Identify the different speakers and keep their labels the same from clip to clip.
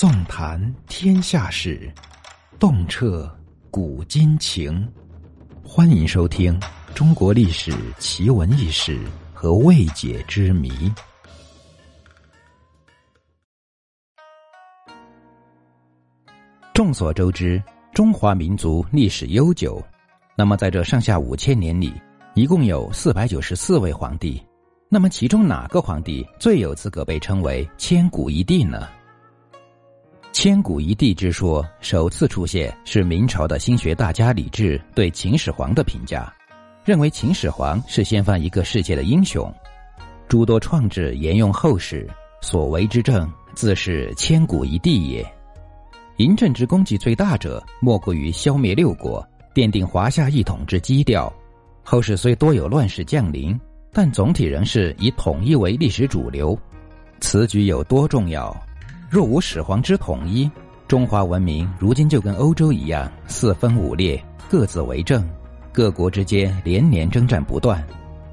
Speaker 1: 纵谈天下事，洞彻古今情。欢迎收听《中国历史奇闻异事和未解之谜》。众所周知，中华民族历史悠久。那么，在这上下五千年里，一共有四百九十四位皇帝。那么，其中哪个皇帝最有资格被称为千古一帝呢？千古一帝之说首次出现是明朝的心学大家李治对秦始皇的评价，认为秦始皇是掀翻一个世界的英雄，诸多创制沿用后世，所为之政自是千古一帝也。嬴政之功绩最大者，莫过于消灭六国，奠定华夏一统之基调。后世虽多有乱世降临，但总体仍是以统一为历史主流。此举有多重要？若无始皇之统一，中华文明如今就跟欧洲一样四分五裂，各自为政，各国之间连年征战不断，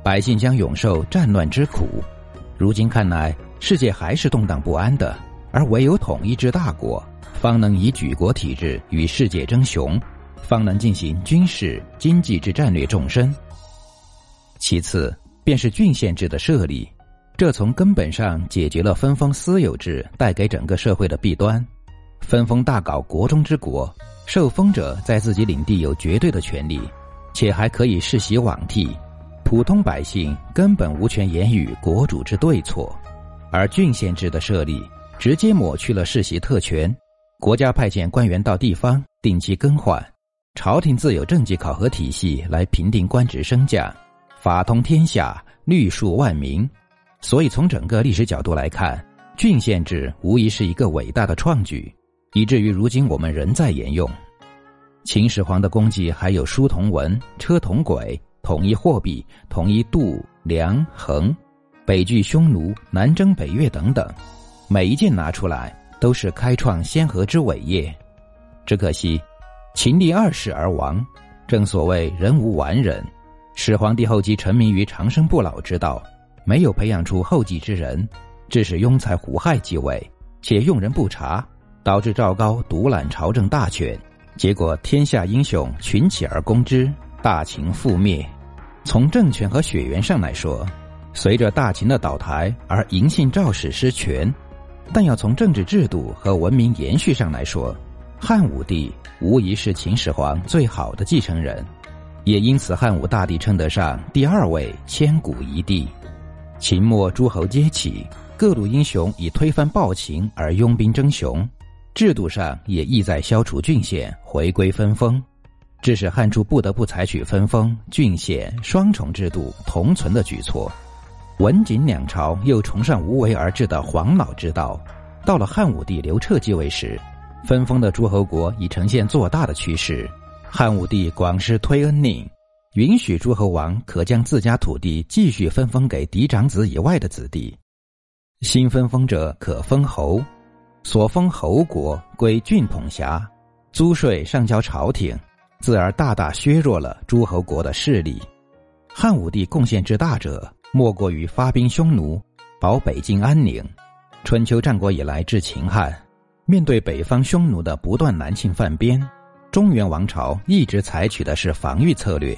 Speaker 1: 百姓将永受战乱之苦。如今看来，世界还是动荡不安的，而唯有统一之大国，方能以举国体制与世界争雄，方能进行军事、经济之战略纵深。其次，便是郡县制的设立。这从根本上解决了分封私有制带给整个社会的弊端。分封大搞国中之国，受封者在自己领地有绝对的权利，且还可以世袭罔替，普通百姓根本无权言语国主之对错。而郡县制的设立，直接抹去了世袭特权，国家派遣官员到地方定期更换，朝廷自有政绩考核体系来评定官职升降，法通天下，律数万民。所以，从整个历史角度来看，郡县制无疑是一个伟大的创举，以至于如今我们仍在沿用。秦始皇的功绩还有书同文、车同轨、统一货币、统一度量衡、北拒匈奴、南征北越等等，每一件拿出来都是开创先河之伟业。只可惜，秦历二世而亡。正所谓人无完人，始皇帝后期沉迷于长生不老之道。没有培养出后继之人，致使庸才胡亥继位，且用人不察，导致赵高独揽朝政大权，结果天下英雄群起而攻之，大秦覆灭。从政权和血缘上来说，随着大秦的倒台而嬴姓赵氏失权；但要从政治制度和文明延续上来说，汉武帝无疑是秦始皇最好的继承人，也因此汉武大帝称得上第二位千古一帝。秦末诸侯皆起，各路英雄以推翻暴秦而拥兵争雄，制度上也意在消除郡县，回归分封，致使汉初不得不采取分封、郡县双重制度同存的举措。文景两朝又崇尚无为而治的黄老之道，到了汉武帝刘彻继位时，分封的诸侯国已呈现做大的趋势。汉武帝广施推恩令。允许诸侯王可将自家土地继续分封给嫡长子以外的子弟，新分封者可封侯，所封侯国归郡统辖，租税上交朝廷，自而大大削弱了诸侯国的势力。汉武帝贡献之大者，莫过于发兵匈奴，保北境安宁。春秋战国以来至秦汉，面对北方匈奴的不断南侵犯边，中原王朝一直采取的是防御策略。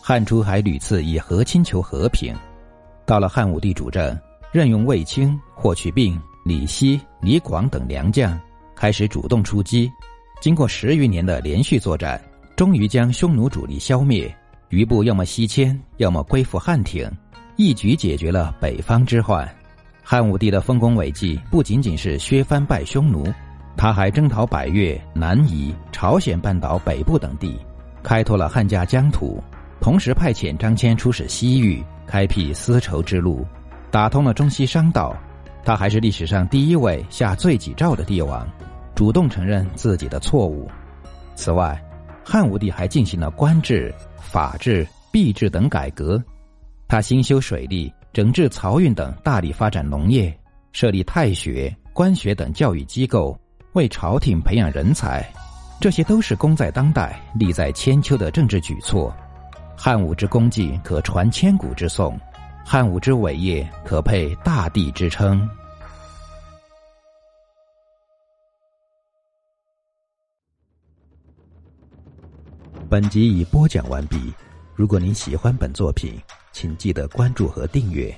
Speaker 1: 汉初还屡次以和亲求和平，到了汉武帝主政，任用卫青、霍去病、李希、李广等良将，开始主动出击。经过十余年的连续作战，终于将匈奴主力消灭，余部要么西迁，要么归附汉庭，一举解决了北方之患。汉武帝的丰功伟绩不仅仅是削藩败匈奴，他还征讨百越、南夷、朝鲜半岛北部等地，开拓了汉家疆土。同时派遣张骞出使西域，开辟丝绸之路，打通了中西商道。他还是历史上第一位下罪己诏的帝王，主动承认自己的错误。此外，汉武帝还进行了官制、法制、币制等改革。他兴修水利，整治漕运等，大力发展农业，设立太学、官学等教育机构，为朝廷培养人才。这些都是功在当代利在千秋的政治举措。汉武之功绩可传千古之颂汉武之伟业可配大地之称。本集已播讲完毕如果您喜欢本作品请记得关注和订阅。